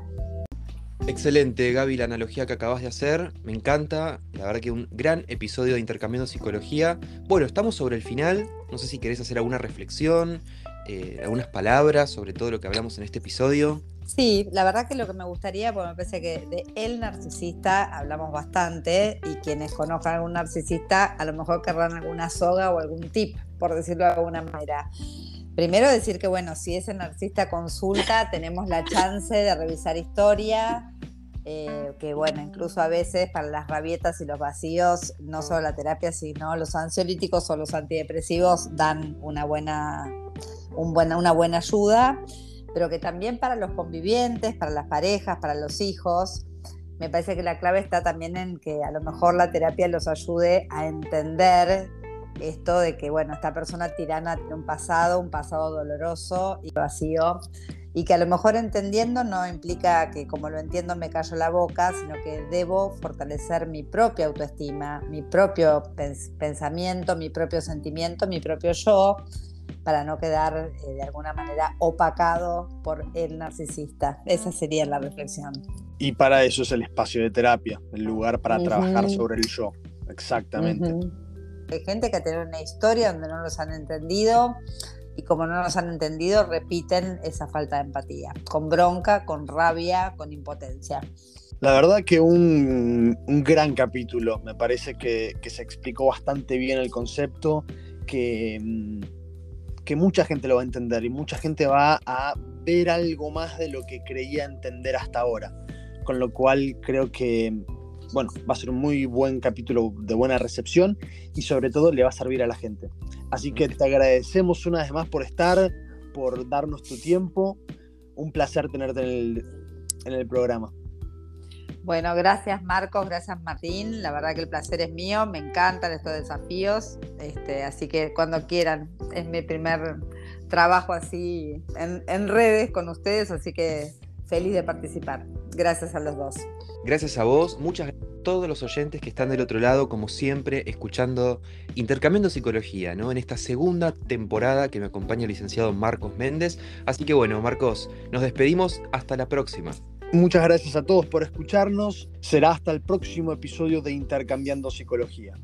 Excelente, Gaby, la analogía que acabas de hacer. Me encanta. La verdad que un gran episodio de Intercambiando Psicología. Bueno, estamos sobre el final. No sé si querés hacer alguna reflexión, eh, algunas palabras sobre todo lo que hablamos en este episodio. Sí, la verdad que lo que me gustaría, porque me parece que de el narcisista hablamos bastante y quienes conozcan a algún narcisista a lo mejor querrán alguna soga o algún tip, por decirlo de alguna manera. Primero decir que, bueno, si ese narcisista consulta, tenemos la chance de revisar historia, eh, que bueno, incluso a veces para las rabietas y los vacíos, no solo la terapia, sino los ansiolíticos o los antidepresivos dan una buena, un buena, una buena ayuda, pero que también para los convivientes, para las parejas, para los hijos, me parece que la clave está también en que a lo mejor la terapia los ayude a entender esto de que, bueno, esta persona tirana tiene un pasado, un pasado doloroso y vacío, y que a lo mejor entendiendo no implica que como lo entiendo me callo la boca, sino que debo fortalecer mi propia autoestima, mi propio pensamiento, mi propio sentimiento, mi propio yo, para no quedar eh, de alguna manera opacado por el narcisista. Esa sería la reflexión. Y para eso es el espacio de terapia, el lugar para trabajar sobre el yo. Exactamente. Hay gente que tiene una historia donde no los han entendido y como no los han entendido, repiten esa falta de empatía, con bronca, con rabia, con impotencia. La verdad que un, gran capítulo, me parece que, se explicó bastante bien el concepto, que, mm, que mucha gente lo va a entender y mucha gente va a ver algo más de lo que creía entender hasta ahora. Con lo cual creo que bueno, va a ser un muy buen capítulo de buena recepción y sobre todo le va a servir a la gente. Así que te agradecemos una vez más por estar, por darnos tu tiempo. Un placer tenerte en el, programa. Bueno, gracias Marcos, gracias Martín. La verdad que el placer es mío, me encantan estos desafíos. Este, así que cuando quieran, es mi primer trabajo así en, en redes con ustedes, así que feliz de participar. Gracias a los dos. Gracias a vos, muchas gracias a todos los oyentes que están del otro lado, como siempre, escuchando, intercambiando psicología, ¿no? En esta segunda temporada que me acompaña el licenciado Marcos Méndez. Así que bueno, Marcos, nos despedimos, hasta la próxima. Muchas gracias a todos por escucharnos. Será hasta el próximo episodio de Intercambiando Psicología.